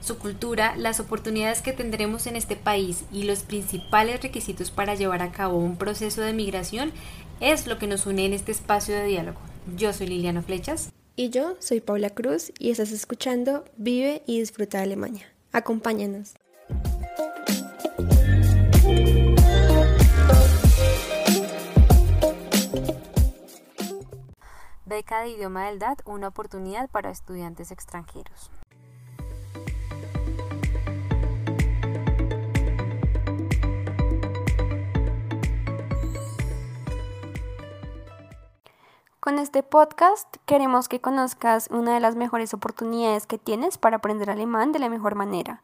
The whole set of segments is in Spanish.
Su cultura, las oportunidades que tendremos en este país y los principales requisitos para llevar a cabo un proceso de migración es lo que nos une en este espacio de diálogo. Yo soy Liliana Flechas. Y yo soy Paula Cruz y estás escuchando Vive y Disfruta de Alemania. Acompáñanos. Beca de Idioma del DAT, una oportunidad para estudiantes extranjeros. Con este podcast queremos que conozcas una de las mejores oportunidades que tienes para aprender alemán de la mejor manera.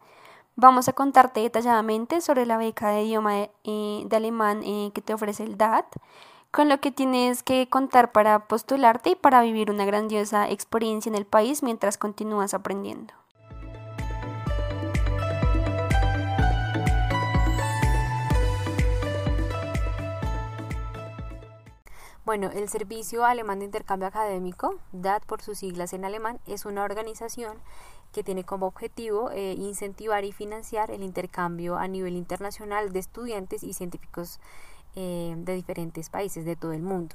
Vamos a contarte detalladamente sobre la beca de idioma de, eh, alemán eh, que te ofrece el DAT con lo que tienes que contar para postularte y para vivir una grandiosa experiencia en el país mientras continúas aprendiendo. Bueno, el Servicio Alemán de Intercambio Académico, DAT por sus siglas en alemán, es una organización que tiene como objetivo eh, incentivar y financiar el intercambio a nivel internacional de estudiantes y científicos eh, de diferentes países de todo el mundo.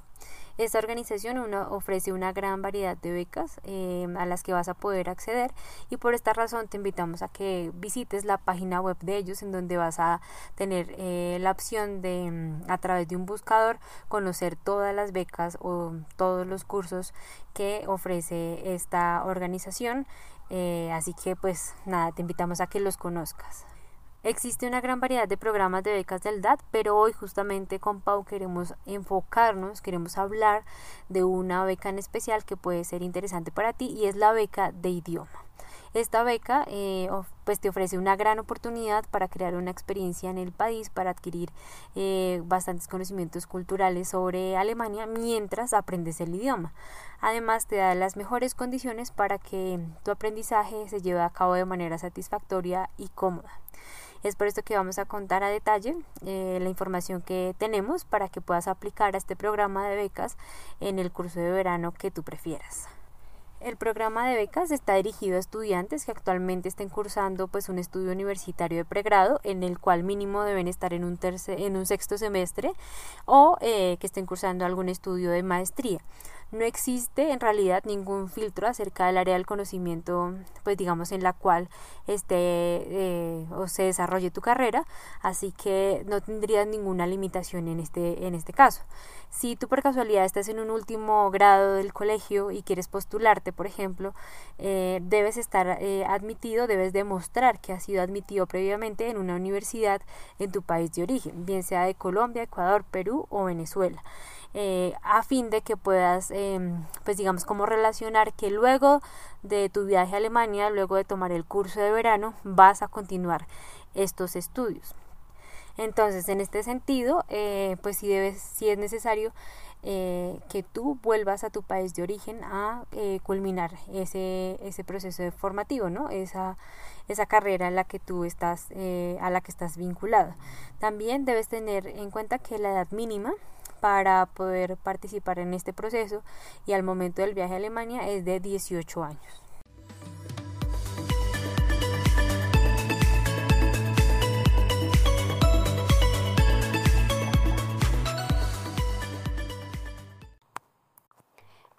Esta organización ofrece una gran variedad de becas eh, a las que vas a poder acceder y por esta razón te invitamos a que visites la página web de ellos en donde vas a tener eh, la opción de mm, a través de un buscador conocer todas las becas o todos los cursos que ofrece esta organización. así que pues nada, te invitamos a que los conozcas. Existe una gran variedad de programas de becas del DAT, pero hoy justamente con Pau queremos enfocarnos, queremos hablar de una beca en especial que puede ser interesante para ti y es la beca de idioma. Esta beca eh, pues te ofrece una gran oportunidad para crear una experiencia en el país, para adquirir eh, bastantes conocimientos culturales sobre Alemania mientras aprendes el idioma. Además te da las mejores condiciones para que tu aprendizaje se lleve a cabo de manera satisfactoria y cómoda. Es por esto que vamos a contar a detalle eh, la información que tenemos para que puedas aplicar a este programa de becas en el curso de verano que tú prefieras. El programa de becas está dirigido a estudiantes que actualmente estén cursando pues un estudio universitario de pregrado en el cual mínimo deben estar en un, en un sexto semestre o eh, que estén cursando algún estudio de maestría no existe en realidad ningún filtro acerca del área del conocimiento, pues digamos en la cual esté eh, se desarrolle tu carrera, así que no tendrías ninguna limitación en este, en este caso. Si tú por casualidad estás en un último grado del colegio y quieres postularte, por ejemplo, eh, debes estar eh, admitido, debes demostrar que has sido admitido previamente en una universidad en tu país de origen, bien sea de Colombia, Ecuador, Perú o Venezuela. Eh, a fin de que puedas, em, pues digamos, como relacionar que luego de tu viaje a Alemania, luego de tomar el curso de verano, vas a continuar estos estudios. Entonces, en este sentido, eh, pues si debes, si es necesario eh, que tú vuelvas a tu país de origen a culminar ese, ese proceso formativo, ¿no? Esa, esa carrera en la que tú estás, a la que estás vinculado. También debes tener en cuenta que la edad mínima para poder participar en este proceso y al momento del viaje a Alemania es de 18 años.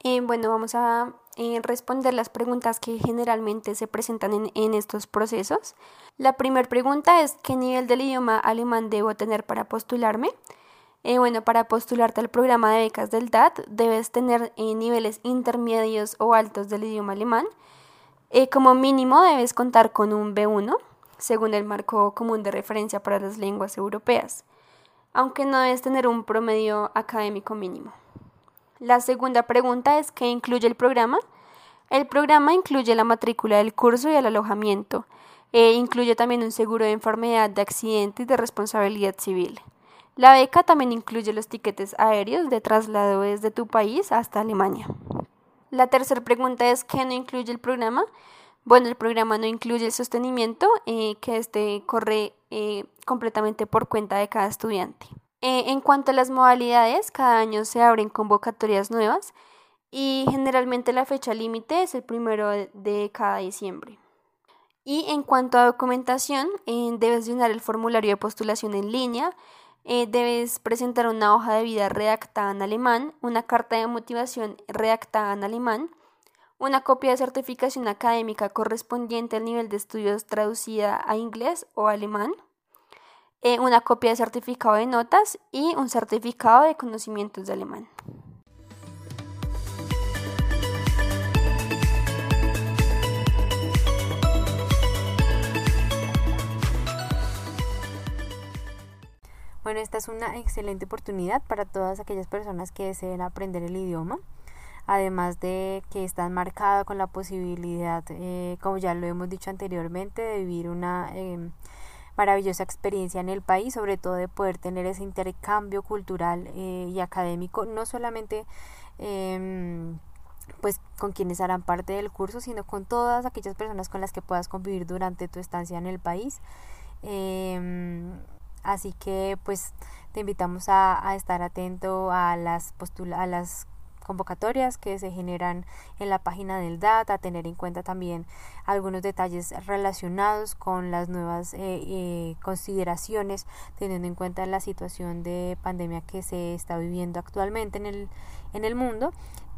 Eh, bueno, vamos a eh, responder las preguntas que generalmente se presentan en, en estos procesos. La primera pregunta es ¿qué nivel del idioma alemán debo tener para postularme? Eh, bueno, para postularte al programa de becas del DAT debes tener eh, niveles intermedios o altos del idioma alemán. Eh, como mínimo debes contar con un B1, según el marco común de referencia para las lenguas europeas, aunque no debes tener un promedio académico mínimo. La segunda pregunta es ¿qué incluye el programa? El programa incluye la matrícula del curso y el alojamiento. incluye también un seguro de enfermedad, de accidente y de responsabilidad civil. La beca también incluye los tiquetes aéreos de traslado desde tu país hasta Alemania. La tercera pregunta es ¿qué no incluye el programa? Bueno, el programa no incluye el sostenimiento, eh, que este corre eh, completamente por cuenta de cada estudiante. Eh, en cuanto a las modalidades, cada año se abren convocatorias nuevas y generalmente la fecha límite es el primero de cada diciembre. Y en cuanto a documentación, debes llenar el formulario de postulación en línea, eh, debes presentar una hoja de vida redactada en alemán, una carta de motivación redactada en alemán, una copia de certificación académica correspondiente al nivel de estudios traducida a inglés o alemán, eh, una copia de certificado de notas y un certificado de conocimientos de alemán. Esta es una excelente oportunidad para todas aquellas personas que deseen aprender el idioma. Además de que están marcada con la posibilidad, eh, como ya lo hemos dicho anteriormente, de vivir una em, maravillosa experiencia en el país, sobre todo de poder tener ese intercambio cultural eh, y académico, no solamente em, pues con quienes harán parte del curso, sino con todas aquellas personas con las que puedas convivir durante tu estancia en el país. Em, Así que pues te invitamos a, estar atento a las, a las convocatorias que se generan en la página del DAT, a tener en cuenta también algunos detalles relacionados con las nuevas eh, eh, consideraciones, teniendo en cuenta la situación de pandemia que se está viviendo actualmente en el, en el mundo,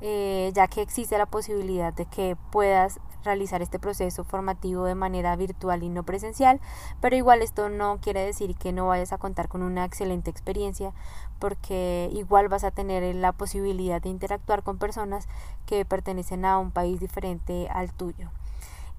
eh, ya que existe la posibilidad de que puedas realizar este proceso formativo de manera virtual y no presencial, pero igual esto no quiere decir que no vayas a contar con una excelente experiencia porque igual vas a tener la posibilidad de interactuar con personas que pertenecen a un país diferente al tuyo.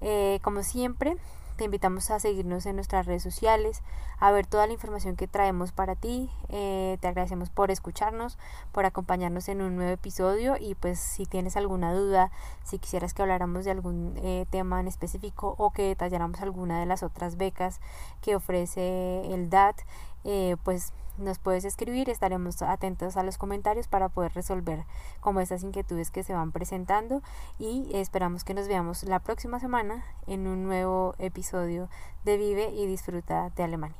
Eh, como siempre, te invitamos a seguirnos en nuestras redes sociales, a ver toda la información que traemos para ti. Eh, te agradecemos por escucharnos, por acompañarnos en un nuevo episodio y pues si tienes alguna duda, si quisieras que habláramos de algún eh, tema en específico o que detalláramos alguna de las otras becas que ofrece el DAT, eh, pues nos puedes escribir, estaremos atentos a los comentarios para poder resolver como esas inquietudes que se van presentando y esperamos que nos veamos la próxima semana en un nuevo episodio de Vive y Disfruta de Alemania.